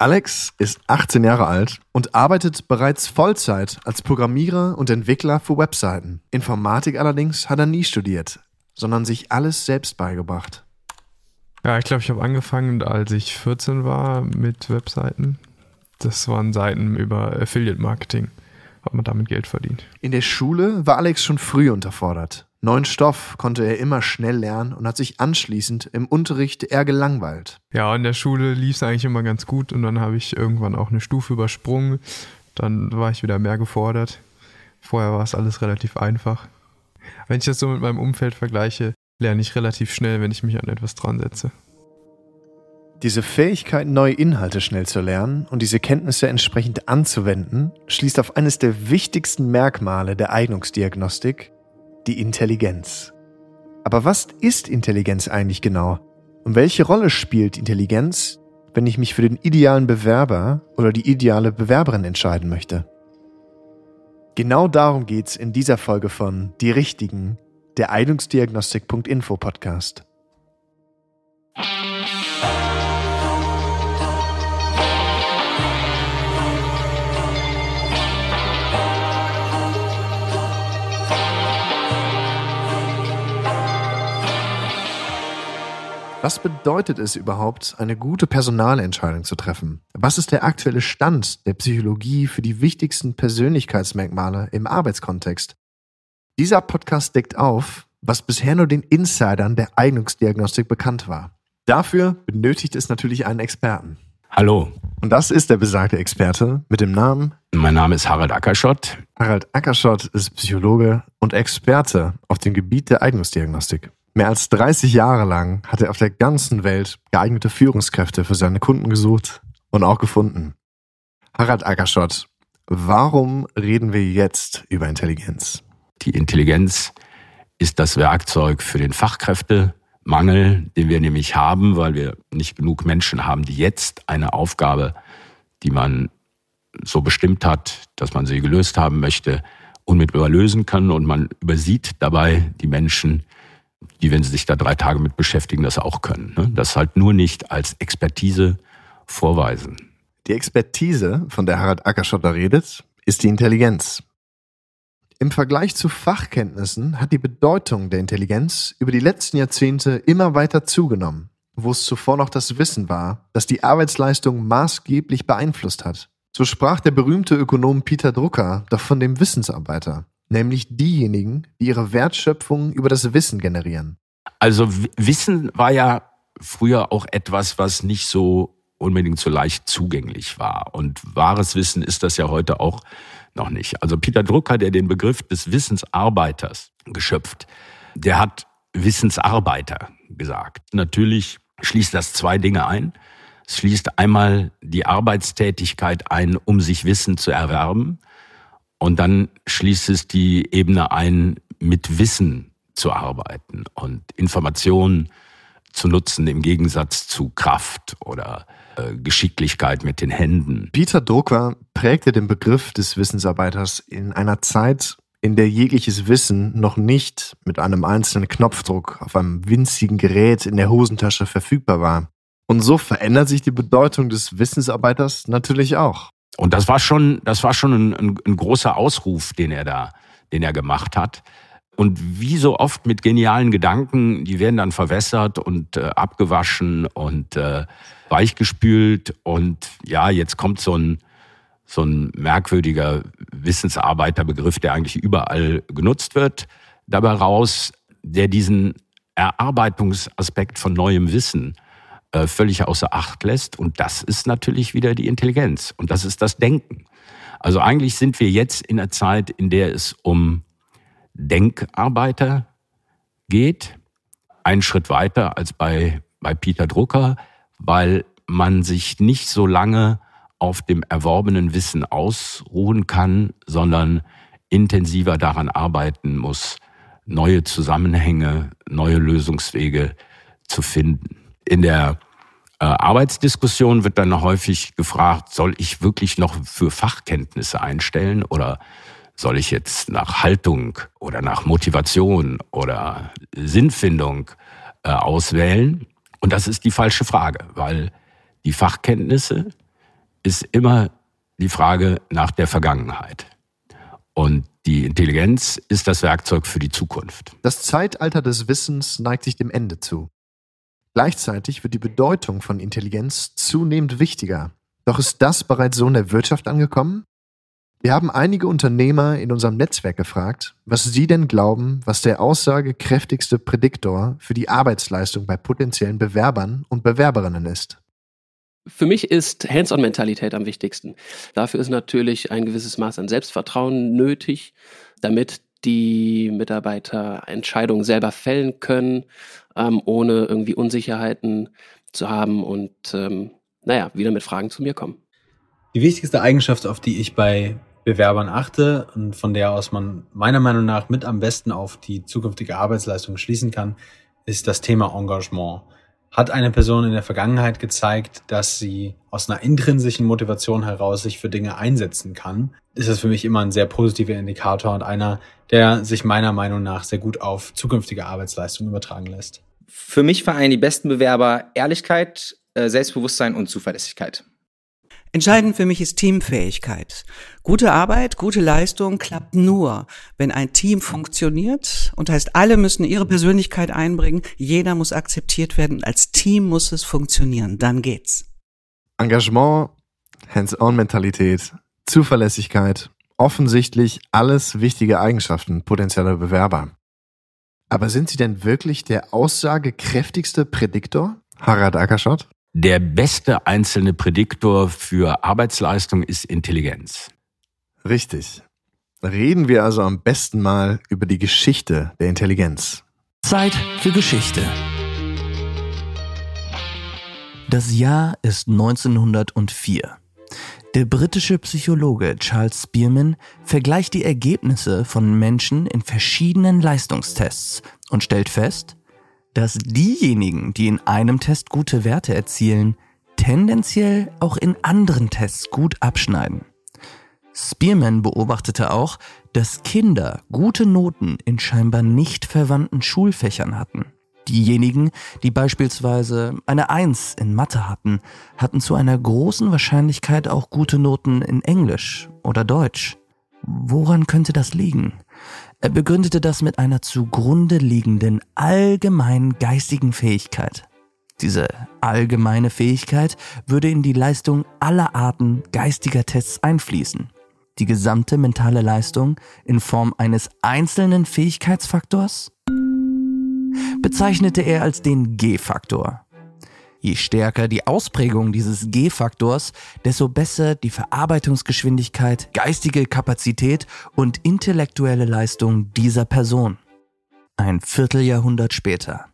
Alex ist 18 Jahre alt und arbeitet bereits Vollzeit als Programmierer und Entwickler für Webseiten. Informatik allerdings hat er nie studiert, sondern sich alles selbst beigebracht. Ja, ich glaube, ich habe angefangen, als ich 14 war mit Webseiten. Das waren Seiten über Affiliate Marketing. Hat man damit Geld verdient. In der Schule war Alex schon früh unterfordert. Neuen Stoff konnte er immer schnell lernen und hat sich anschließend im Unterricht eher gelangweilt. Ja, in der Schule lief es eigentlich immer ganz gut und dann habe ich irgendwann auch eine Stufe übersprungen. Dann war ich wieder mehr gefordert. Vorher war es alles relativ einfach. Wenn ich das so mit meinem Umfeld vergleiche, lerne ich relativ schnell, wenn ich mich an etwas dran setze. Diese Fähigkeit, neue Inhalte schnell zu lernen und diese Kenntnisse entsprechend anzuwenden, schließt auf eines der wichtigsten Merkmale der Eignungsdiagnostik, die Intelligenz. Aber was ist Intelligenz eigentlich genau? Und welche Rolle spielt Intelligenz, wenn ich mich für den idealen Bewerber oder die ideale Bewerberin entscheiden möchte? Genau darum geht's in dieser Folge von Die Richtigen, der Eignungsdiagnostik.info Podcast. Was bedeutet es überhaupt, eine gute Personalentscheidung zu treffen? Was ist der aktuelle Stand der Psychologie für die wichtigsten Persönlichkeitsmerkmale im Arbeitskontext? Dieser Podcast deckt auf, was bisher nur den Insidern der Eignungsdiagnostik bekannt war. Dafür benötigt es natürlich einen Experten. Hallo. Und das ist der besagte Experte mit dem Namen. Mein Name ist Harald Ackerschott. Harald Ackerschott ist Psychologe und Experte auf dem Gebiet der Eignungsdiagnostik. Mehr als 30 Jahre lang hat er auf der ganzen Welt geeignete Führungskräfte für seine Kunden gesucht und auch gefunden. Harald Ackerschott, warum reden wir jetzt über Intelligenz? Die Intelligenz ist das Werkzeug für den Fachkräftemangel, den wir nämlich haben, weil wir nicht genug Menschen haben, die jetzt eine Aufgabe, die man so bestimmt hat, dass man sie gelöst haben möchte, unmittelbar lösen können und man übersieht dabei die Menschen, die, wenn sie sich da drei Tage mit beschäftigen, das auch können. Ne? Das halt nur nicht als Expertise vorweisen. Die Expertise, von der Harald Ackerschotter redet, ist die Intelligenz. Im Vergleich zu Fachkenntnissen hat die Bedeutung der Intelligenz über die letzten Jahrzehnte immer weiter zugenommen, wo es zuvor noch das Wissen war, das die Arbeitsleistung maßgeblich beeinflusst hat. So sprach der berühmte Ökonom Peter Drucker doch von dem Wissensarbeiter nämlich diejenigen, die ihre Wertschöpfung über das Wissen generieren. Also Wissen war ja früher auch etwas, was nicht so unbedingt so leicht zugänglich war. Und wahres Wissen ist das ja heute auch noch nicht. Also Peter Drucker, der den Begriff des Wissensarbeiters geschöpft, der hat Wissensarbeiter gesagt. Natürlich schließt das zwei Dinge ein. Es schließt einmal die Arbeitstätigkeit ein, um sich Wissen zu erwerben. Und dann schließt es die Ebene ein, mit Wissen zu arbeiten und Informationen zu nutzen im Gegensatz zu Kraft oder äh, Geschicklichkeit mit den Händen. Peter Drucker prägte den Begriff des Wissensarbeiters in einer Zeit, in der jegliches Wissen noch nicht mit einem einzelnen Knopfdruck auf einem winzigen Gerät in der Hosentasche verfügbar war. Und so verändert sich die Bedeutung des Wissensarbeiters natürlich auch. Und das war schon, das war schon ein, ein, ein großer Ausruf, den er da, den er gemacht hat. Und wie so oft mit genialen Gedanken, die werden dann verwässert und äh, abgewaschen und äh, weichgespült. Und ja, jetzt kommt so ein, so ein merkwürdiger Wissensarbeiterbegriff, der eigentlich überall genutzt wird, dabei raus, der diesen Erarbeitungsaspekt von neuem Wissen völlig außer Acht lässt. Und das ist natürlich wieder die Intelligenz und das ist das Denken. Also eigentlich sind wir jetzt in einer Zeit, in der es um Denkarbeiter geht. Einen Schritt weiter als bei, bei Peter Drucker, weil man sich nicht so lange auf dem erworbenen Wissen ausruhen kann, sondern intensiver daran arbeiten muss, neue Zusammenhänge, neue Lösungswege zu finden in der äh, Arbeitsdiskussion wird dann häufig gefragt, soll ich wirklich noch für Fachkenntnisse einstellen oder soll ich jetzt nach Haltung oder nach Motivation oder Sinnfindung äh, auswählen? Und das ist die falsche Frage, weil die Fachkenntnisse, ist immer die Frage nach der Vergangenheit. Und die Intelligenz ist das Werkzeug für die Zukunft. Das Zeitalter des Wissens neigt sich dem Ende zu. Gleichzeitig wird die Bedeutung von Intelligenz zunehmend wichtiger. Doch ist das bereits so in der Wirtschaft angekommen? Wir haben einige Unternehmer in unserem Netzwerk gefragt, was sie denn glauben, was der aussagekräftigste Prädiktor für die Arbeitsleistung bei potenziellen Bewerbern und Bewerberinnen ist. Für mich ist Hands-on-Mentalität am wichtigsten. Dafür ist natürlich ein gewisses Maß an Selbstvertrauen nötig, damit die Mitarbeiter Entscheidungen selber fällen können, ähm, ohne irgendwie Unsicherheiten zu haben und ähm, naja, wieder mit Fragen zu mir kommen. Die wichtigste Eigenschaft, auf die ich bei Bewerbern achte und von der aus man meiner Meinung nach mit am besten auf die zukünftige Arbeitsleistung schließen kann, ist das Thema Engagement. Hat eine Person in der Vergangenheit gezeigt, dass sie aus einer intrinsischen Motivation heraus sich für Dinge einsetzen kann, ist das für mich immer ein sehr positiver Indikator und einer, der sich meiner Meinung nach sehr gut auf zukünftige Arbeitsleistung übertragen lässt. Für mich vereinen die besten Bewerber Ehrlichkeit, äh, Selbstbewusstsein und Zuverlässigkeit. Entscheidend für mich ist Teamfähigkeit. Gute Arbeit, gute Leistung klappt nur, wenn ein Team funktioniert und heißt, alle müssen ihre Persönlichkeit einbringen, jeder muss akzeptiert werden, als Team muss es funktionieren, dann geht's. Engagement, Hands-on-Mentalität, Zuverlässigkeit, offensichtlich alles wichtige Eigenschaften potenzieller Bewerber. Aber sind sie denn wirklich der aussagekräftigste Prädiktor, Harald Ackerschott? Der beste einzelne Prädiktor für Arbeitsleistung ist Intelligenz. Richtig. Reden wir also am besten mal über die Geschichte der Intelligenz. Zeit für Geschichte. Das Jahr ist 1904. Der britische Psychologe Charles Spearman vergleicht die Ergebnisse von Menschen in verschiedenen Leistungstests und stellt fest, dass diejenigen, die in einem Test gute Werte erzielen, tendenziell auch in anderen Tests gut abschneiden. Spearman beobachtete auch, dass Kinder gute Noten in scheinbar nicht verwandten Schulfächern hatten. Diejenigen, die beispielsweise eine Eins in Mathe hatten, hatten zu einer großen Wahrscheinlichkeit auch gute Noten in Englisch oder Deutsch. Woran könnte das liegen? Er begründete das mit einer zugrunde liegenden allgemeinen geistigen Fähigkeit. Diese allgemeine Fähigkeit würde in die Leistung aller Arten geistiger Tests einfließen. Die gesamte mentale Leistung in Form eines einzelnen Fähigkeitsfaktors bezeichnete er als den G-Faktor. Je stärker die Ausprägung dieses G-Faktors, desto besser die Verarbeitungsgeschwindigkeit, geistige Kapazität und intellektuelle Leistung dieser Person. Ein Vierteljahrhundert später.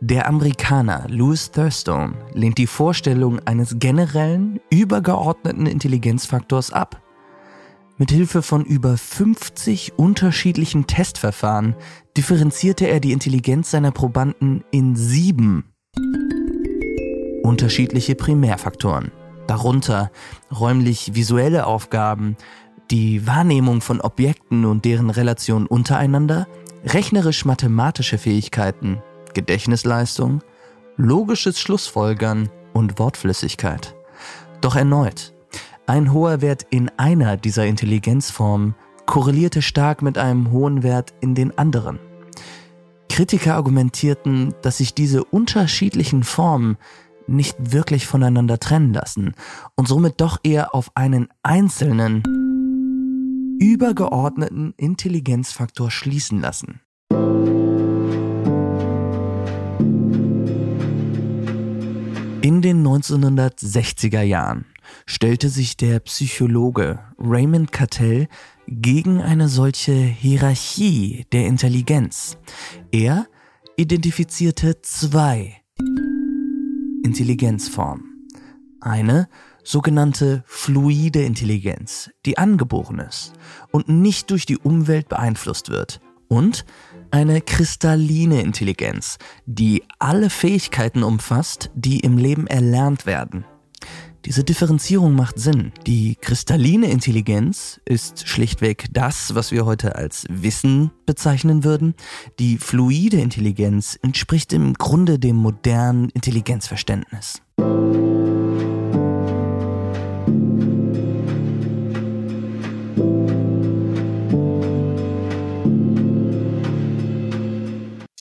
Der Amerikaner Louis Thurstone lehnt die Vorstellung eines generellen, übergeordneten Intelligenzfaktors ab. Mit Hilfe von über 50 unterschiedlichen Testverfahren differenzierte er die Intelligenz seiner Probanden in sieben unterschiedliche Primärfaktoren, darunter räumlich-visuelle Aufgaben, die Wahrnehmung von Objekten und deren Relation untereinander, rechnerisch-mathematische Fähigkeiten, Gedächtnisleistung, logisches Schlussfolgern und Wortflüssigkeit. Doch erneut, ein hoher Wert in einer dieser Intelligenzformen korrelierte stark mit einem hohen Wert in den anderen. Kritiker argumentierten, dass sich diese unterschiedlichen Formen nicht wirklich voneinander trennen lassen und somit doch eher auf einen einzelnen, übergeordneten Intelligenzfaktor schließen lassen. In den 1960er Jahren stellte sich der Psychologe Raymond Cattell gegen eine solche Hierarchie der Intelligenz. Er identifizierte zwei Intelligenzform. Eine sogenannte fluide Intelligenz, die angeboren ist und nicht durch die Umwelt beeinflusst wird. Und eine kristalline Intelligenz, die alle Fähigkeiten umfasst, die im Leben erlernt werden. Diese Differenzierung macht Sinn. Die kristalline Intelligenz ist schlichtweg das, was wir heute als Wissen bezeichnen würden. Die fluide Intelligenz entspricht im Grunde dem modernen Intelligenzverständnis.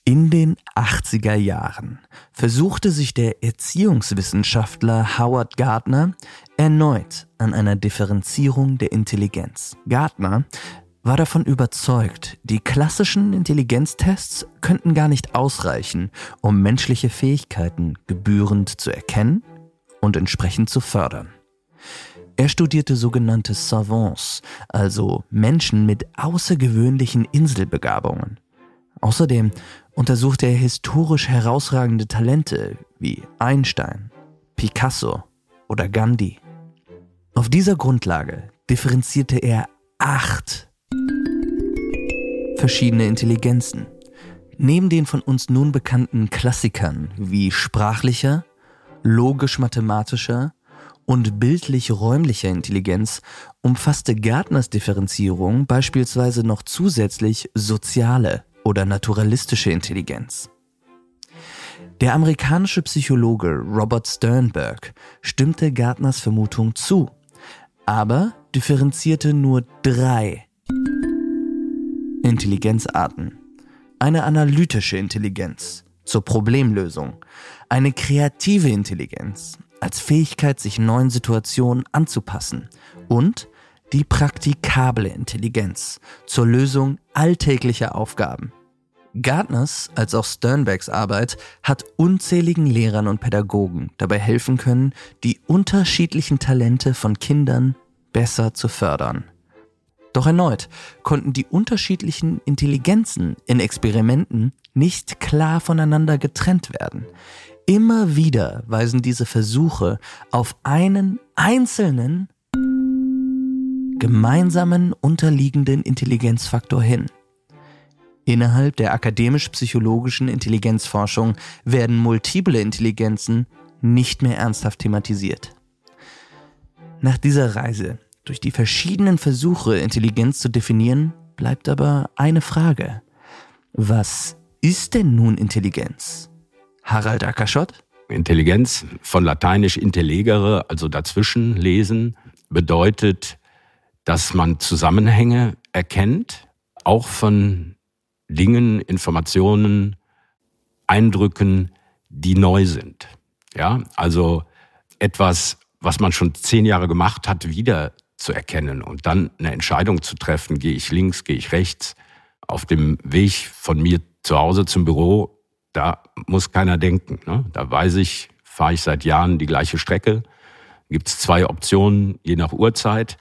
In den 80er Jahren versuchte sich der Erziehungswissenschaftler Howard Gardner erneut an einer Differenzierung der Intelligenz. Gardner war davon überzeugt, die klassischen Intelligenztests könnten gar nicht ausreichen, um menschliche Fähigkeiten gebührend zu erkennen und entsprechend zu fördern. Er studierte sogenannte Savants, also Menschen mit außergewöhnlichen Inselbegabungen. Außerdem untersuchte er historisch herausragende Talente wie Einstein, Picasso oder Gandhi. Auf dieser Grundlage differenzierte er acht verschiedene Intelligenzen. Neben den von uns nun bekannten Klassikern wie sprachlicher, logisch-mathematischer und bildlich-räumlicher Intelligenz umfasste Gärtners Differenzierung beispielsweise noch zusätzlich soziale oder naturalistische Intelligenz. Der amerikanische Psychologe Robert Sternberg stimmte Gärtners Vermutung zu, aber differenzierte nur drei Intelligenzarten. Eine analytische Intelligenz zur Problemlösung, eine kreative Intelligenz als Fähigkeit, sich neuen Situationen anzupassen und die praktikable Intelligenz zur Lösung alltäglicher Aufgaben. Gardners als auch Sternbergs Arbeit hat unzähligen Lehrern und Pädagogen dabei helfen können, die unterschiedlichen Talente von Kindern besser zu fördern. Doch erneut konnten die unterschiedlichen Intelligenzen in Experimenten nicht klar voneinander getrennt werden. Immer wieder weisen diese Versuche auf einen einzelnen gemeinsamen unterliegenden Intelligenzfaktor hin. Innerhalb der akademisch-psychologischen Intelligenzforschung werden multiple Intelligenzen nicht mehr ernsthaft thematisiert. Nach dieser Reise durch die verschiedenen Versuche, Intelligenz zu definieren, bleibt aber eine Frage. Was ist denn nun Intelligenz? Harald Ackerschott? Intelligenz von lateinisch intellegere, also dazwischen lesen, bedeutet dass man Zusammenhänge erkennt, auch von Dingen, Informationen, Eindrücken, die neu sind. Ja, also etwas, was man schon zehn Jahre gemacht hat, wieder zu erkennen und dann eine Entscheidung zu treffen, gehe ich links, gehe ich rechts, auf dem Weg von mir zu Hause zum Büro, da muss keiner denken. Ne? Da weiß ich, fahre ich seit Jahren die gleiche Strecke, gibt es zwei Optionen, je nach Uhrzeit.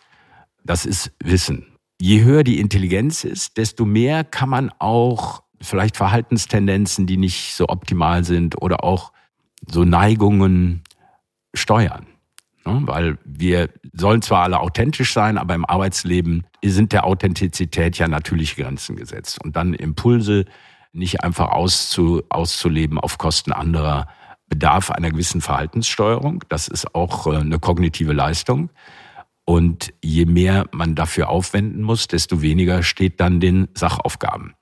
Das ist Wissen. Je höher die Intelligenz ist, desto mehr kann man auch vielleicht Verhaltenstendenzen, die nicht so optimal sind oder auch so Neigungen steuern. Ne? Weil wir sollen zwar alle authentisch sein, aber im Arbeitsleben sind der Authentizität ja natürlich Grenzen gesetzt. Und dann Impulse nicht einfach auszu, auszuleben auf Kosten anderer bedarf einer gewissen Verhaltenssteuerung. Das ist auch äh, eine kognitive Leistung. Und je mehr man dafür aufwenden muss, desto weniger steht dann den Sachaufgaben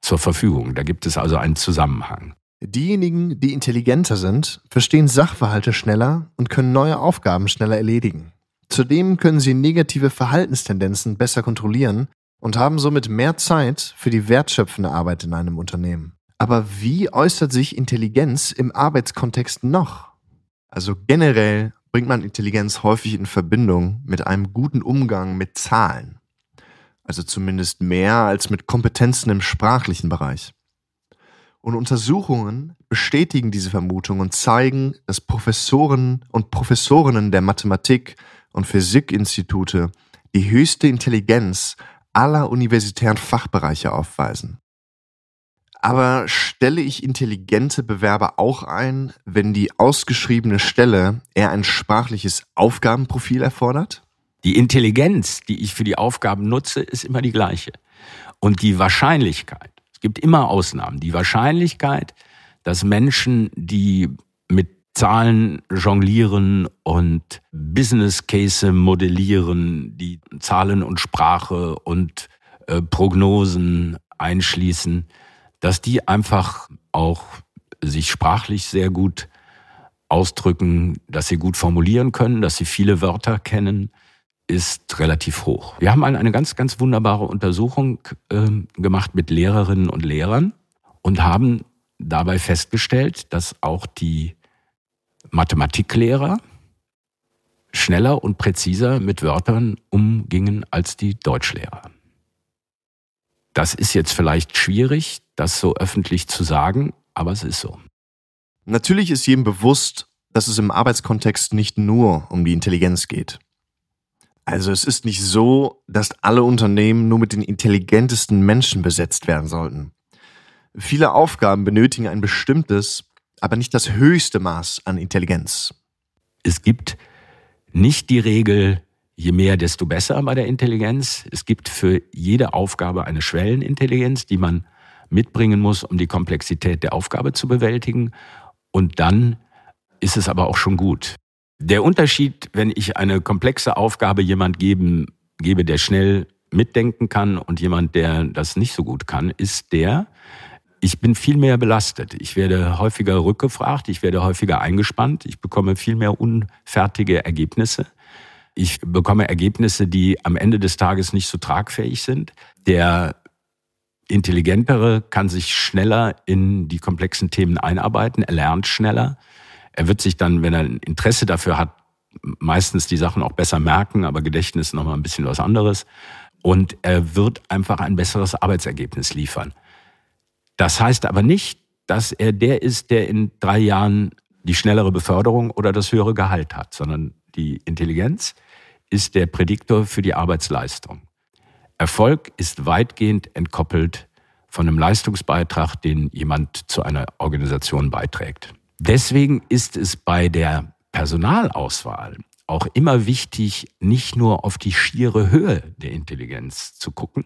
zur Verfügung. Da gibt es also einen Zusammenhang. Diejenigen, die intelligenter sind, verstehen Sachverhalte schneller und können neue Aufgaben schneller erledigen. Zudem können sie negative Verhaltenstendenzen besser kontrollieren und haben somit mehr Zeit für die wertschöpfende Arbeit in einem Unternehmen. Aber wie äußert sich Intelligenz im Arbeitskontext noch? Also generell bringt man Intelligenz häufig in Verbindung mit einem guten Umgang mit Zahlen. Also zumindest mehr als mit Kompetenzen im sprachlichen Bereich. Und Untersuchungen bestätigen diese Vermutung und zeigen, dass Professoren und Professorinnen der Mathematik und Physikinstitute die höchste Intelligenz aller universitären Fachbereiche aufweisen. Aber stelle ich intelligente Bewerber auch ein, wenn die ausgeschriebene Stelle eher ein sprachliches Aufgabenprofil erfordert? Die Intelligenz, die ich für die Aufgaben nutze, ist immer die gleiche. Und die Wahrscheinlichkeit, es gibt immer Ausnahmen, die Wahrscheinlichkeit, dass Menschen, die mit Zahlen jonglieren und Business Case modellieren, die Zahlen und Sprache und äh, Prognosen einschließen, dass die einfach auch sich sprachlich sehr gut ausdrücken, dass sie gut formulieren können, dass sie viele Wörter kennen, ist relativ hoch. Wir haben eine ganz, ganz wunderbare Untersuchung äh, gemacht mit Lehrerinnen und Lehrern und haben dabei festgestellt, dass auch die Mathematiklehrer schneller und präziser mit Wörtern umgingen als die Deutschlehrer. Das ist jetzt vielleicht schwierig, das so öffentlich zu sagen, aber es ist so. Natürlich ist jedem bewusst, dass es im Arbeitskontext nicht nur um die Intelligenz geht. Also es ist nicht so, dass alle Unternehmen nur mit den intelligentesten Menschen besetzt werden sollten. Viele Aufgaben benötigen ein bestimmtes, aber nicht das höchste Maß an Intelligenz. Es gibt nicht die Regel, je mehr, desto besser bei der Intelligenz. Es gibt für jede Aufgabe eine Schwellenintelligenz, die man mitbringen muss, um die Komplexität der Aufgabe zu bewältigen. Und dann ist es aber auch schon gut. Der Unterschied, wenn ich eine komplexe Aufgabe jemand geben, gebe, der schnell mitdenken kann und jemand, der das nicht so gut kann, ist der, ich bin viel mehr belastet. Ich werde häufiger rückgefragt, ich werde häufiger eingespannt, ich bekomme viel mehr unfertige Ergebnisse. Ich bekomme Ergebnisse, die am Ende des Tages nicht so tragfähig sind. Der Intelligentere kann sich schneller in die komplexen Themen einarbeiten, er lernt schneller. Er wird sich dann, wenn er ein Interesse dafür hat, meistens die Sachen auch besser merken, aber Gedächtnis ist nochmal ein bisschen was anderes. Und er wird einfach ein besseres Arbeitsergebnis liefern. Das heißt aber nicht, dass er der ist, der in drei Jahren die schnellere Beförderung oder das höhere Gehalt hat, sondern die Intelligenz ist der Prädiktor für die Arbeitsleistung. Erfolg ist weitgehend entkoppelt von einem Leistungsbeitrag, den jemand zu einer Organisation beiträgt. Deswegen ist es bei der Personalauswahl auch immer wichtig, nicht nur auf die schiere Höhe der Intelligenz zu gucken,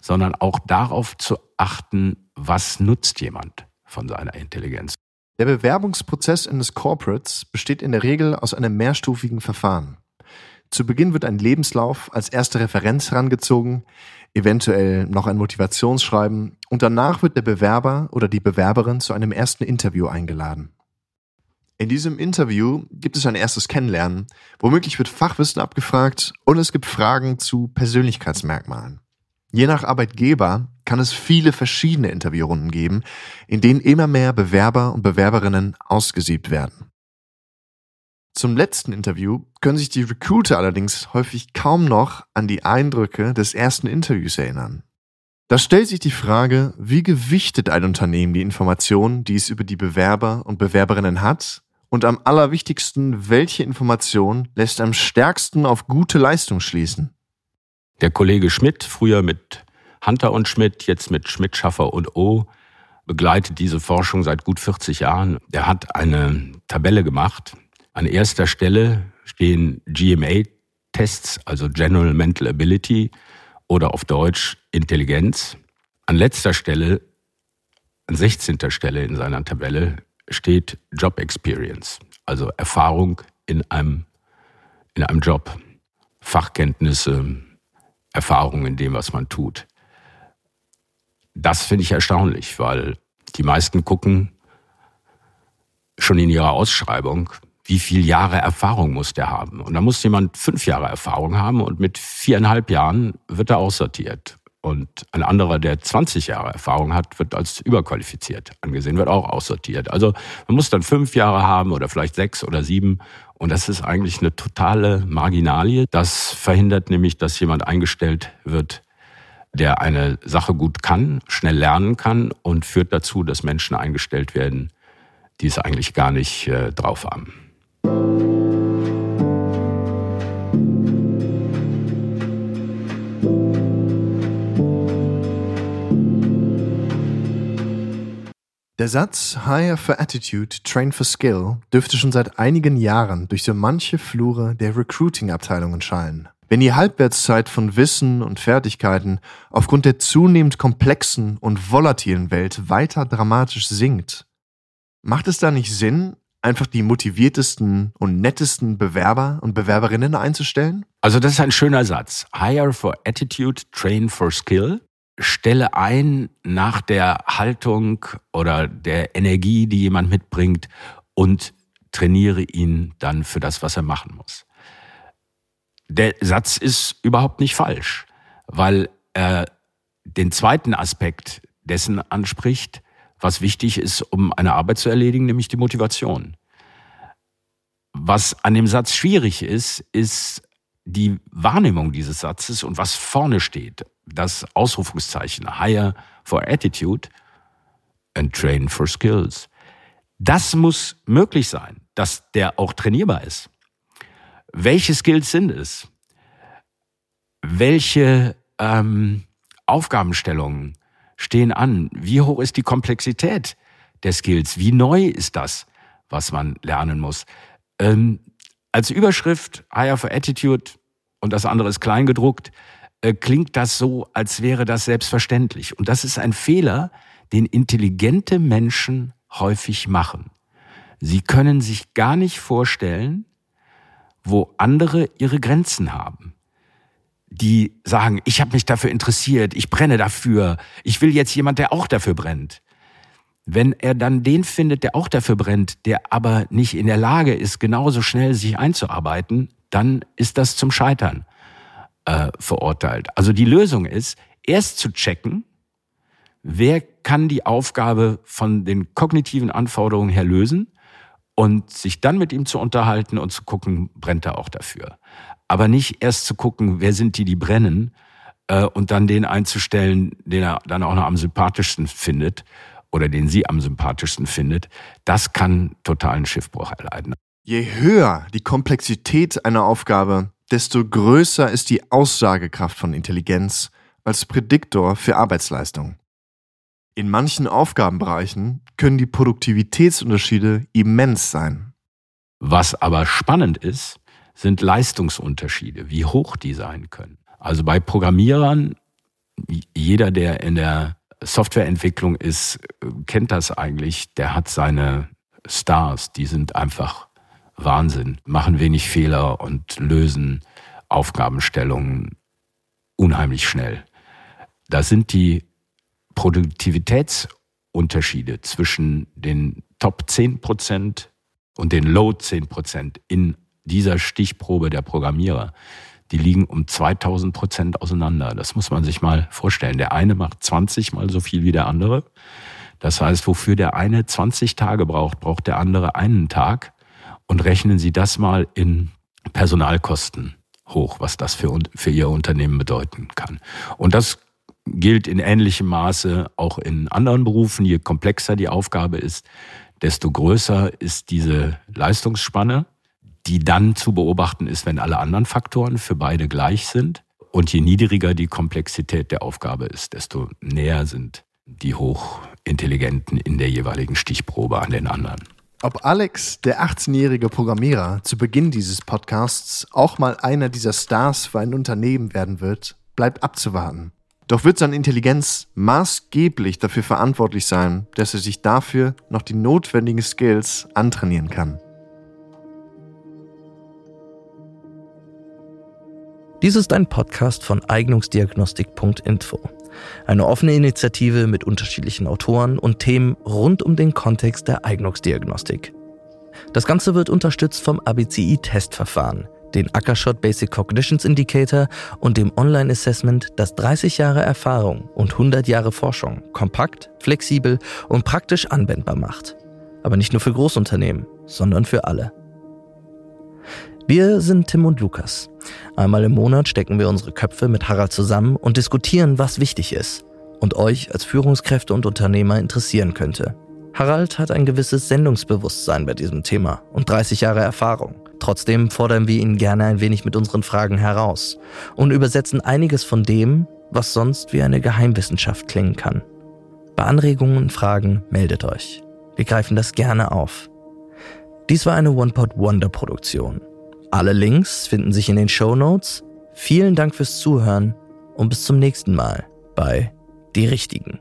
sondern auch darauf zu achten, was nutzt jemand von seiner Intelligenz. Der Bewerbungsprozess eines Corporates besteht in der Regel aus einem mehrstufigen Verfahren. Zu Beginn wird ein Lebenslauf als erste Referenz herangezogen, eventuell noch ein Motivationsschreiben und danach wird der Bewerber oder die Bewerberin zu einem ersten Interview eingeladen. In diesem Interview gibt es ein erstes Kennenlernen, womöglich wird Fachwissen abgefragt und es gibt Fragen zu Persönlichkeitsmerkmalen. Je nach Arbeitgeber kann es viele verschiedene Interviewrunden geben, in denen immer mehr Bewerber und Bewerberinnen ausgesiebt werden. Zum letzten Interview können sich die Recruiter allerdings häufig kaum noch an die Eindrücke des ersten Interviews erinnern. Da stellt sich die Frage, wie gewichtet ein Unternehmen die Informationen, die es über die Bewerber und Bewerberinnen hat und am allerwichtigsten, welche Information lässt am stärksten auf gute Leistung schließen? Der Kollege Schmidt, früher mit Hunter und Schmidt, jetzt mit Schmidt, Schaffer und O, begleitet diese Forschung seit gut 40 Jahren. Er hat eine Tabelle gemacht. An erster Stelle stehen GMA-Tests, also General Mental Ability oder auf Deutsch Intelligenz. An letzter Stelle, an 16. Stelle in seiner Tabelle, steht Job Experience, also Erfahrung in einem, in einem Job, Fachkenntnisse, Erfahrung in dem, was man tut. Das finde ich erstaunlich, weil die meisten gucken schon in ihrer Ausschreibung, wie viel Jahre Erfahrung muss der haben. Und da muss jemand fünf Jahre Erfahrung haben und mit viereinhalb Jahren wird er aussortiert. Und ein anderer, der 20 Jahre Erfahrung hat, wird als überqualifiziert angesehen, wird auch aussortiert. Also man muss dann fünf Jahre haben oder vielleicht sechs oder sieben. Und das ist eigentlich eine totale Marginalie. Das verhindert nämlich, dass jemand eingestellt wird, der eine Sache gut kann, schnell lernen kann und führt dazu, dass Menschen eingestellt werden, die es eigentlich gar nicht äh, drauf haben. Der Satz Hire for Attitude, Train for Skill dürfte schon seit einigen Jahren durch so manche Flure der Recruiting-Abteilungen schallen. Wenn die Halbwertszeit von Wissen und Fertigkeiten aufgrund der zunehmend komplexen und volatilen Welt weiter dramatisch sinkt, macht es da nicht Sinn, einfach die motiviertesten und nettesten Bewerber und Bewerberinnen einzustellen? Also das ist ein schöner Satz. Hire for Attitude, Train for Skill stelle ein nach der Haltung oder der Energie, die jemand mitbringt und trainiere ihn dann für das, was er machen muss. Der Satz ist überhaupt nicht falsch, weil er den zweiten Aspekt dessen anspricht, was wichtig ist, um eine Arbeit zu erledigen, nämlich die Motivation. Was an dem Satz schwierig ist, ist die Wahrnehmung dieses Satzes und was vorne steht. Das Ausrufungszeichen Hire for Attitude and Train for Skills. Das muss möglich sein, dass der auch trainierbar ist. Welche Skills sind es? Welche ähm, Aufgabenstellungen stehen an? Wie hoch ist die Komplexität der Skills? Wie neu ist das, was man lernen muss? Ähm, als Überschrift Higher for Attitude und das andere ist kleingedruckt, äh, klingt das so, als wäre das selbstverständlich. Und das ist ein Fehler, den intelligente Menschen häufig machen. Sie können sich gar nicht vorstellen, wo andere ihre Grenzen haben die sagen, ich habe mich dafür interessiert, ich brenne dafür, ich will jetzt jemand, der auch dafür brennt. Wenn er dann den findet, der auch dafür brennt, der aber nicht in der Lage ist, genauso schnell sich einzuarbeiten, dann ist das zum Scheitern äh, verurteilt. Also die Lösung ist, erst zu checken, wer kann die Aufgabe von den kognitiven Anforderungen her lösen und sich dann mit ihm zu unterhalten und zu gucken, brennt er auch dafür aber nicht erst zu gucken, wer sind die, die brennen, äh, und dann den einzustellen, den er dann auch noch am sympathischsten findet oder den sie am sympathischsten findet, das kann totalen Schiffbruch erleiden. Je höher die Komplexität einer Aufgabe, desto größer ist die Aussagekraft von Intelligenz als Prädiktor für Arbeitsleistung. In manchen Aufgabenbereichen können die Produktivitätsunterschiede immens sein. Was aber spannend ist, sind Leistungsunterschiede, wie hoch die sein können. Also bei Programmierern, jeder, der in der Softwareentwicklung ist, kennt das eigentlich. Der hat seine Stars, die sind einfach Wahnsinn, machen wenig Fehler und lösen Aufgabenstellungen unheimlich schnell. Da sind die Produktivitätsunterschiede zwischen den Top 10 Prozent und den Low 10 Prozent in dieser Stichprobe der Programmierer, die liegen um 2000 Prozent auseinander. Das muss man sich mal vorstellen. Der eine macht 20 mal so viel wie der andere. Das heißt, wofür der eine 20 Tage braucht, braucht der andere einen Tag. Und rechnen Sie das mal in Personalkosten hoch, was das für, für Ihr Unternehmen bedeuten kann. Und das gilt in ähnlichem Maße auch in anderen Berufen. Je komplexer die Aufgabe ist, desto größer ist diese Leistungsspanne die dann zu beobachten ist, wenn alle anderen Faktoren für beide gleich sind. Und je niedriger die Komplexität der Aufgabe ist, desto näher sind die Hochintelligenten in der jeweiligen Stichprobe an den anderen. Ob Alex, der 18-jährige Programmierer, zu Beginn dieses Podcasts auch mal einer dieser Stars für ein Unternehmen werden wird, bleibt abzuwarten. Doch wird seine Intelligenz maßgeblich dafür verantwortlich sein, dass er sich dafür noch die notwendigen Skills antrainieren kann. Dies ist ein Podcast von Eignungsdiagnostik.info. Eine offene Initiative mit unterschiedlichen Autoren und Themen rund um den Kontext der Eignungsdiagnostik. Das Ganze wird unterstützt vom ABCI-Testverfahren, den Ackershot Basic Cognitions Indicator und dem Online-Assessment, das 30 Jahre Erfahrung und 100 Jahre Forschung kompakt, flexibel und praktisch anwendbar macht. Aber nicht nur für Großunternehmen, sondern für alle. Wir sind Tim und Lukas. Einmal im Monat stecken wir unsere Köpfe mit Harald zusammen und diskutieren, was wichtig ist und euch als Führungskräfte und Unternehmer interessieren könnte. Harald hat ein gewisses Sendungsbewusstsein bei diesem Thema und 30 Jahre Erfahrung. Trotzdem fordern wir ihn gerne ein wenig mit unseren Fragen heraus und übersetzen einiges von dem, was sonst wie eine Geheimwissenschaft klingen kann. Bei Anregungen und Fragen meldet euch. Wir greifen das gerne auf. Dies war eine One-Pot Wonder Produktion alle Links finden sich in den Show Notes. Vielen Dank fürs Zuhören und bis zum nächsten Mal bei Die Richtigen.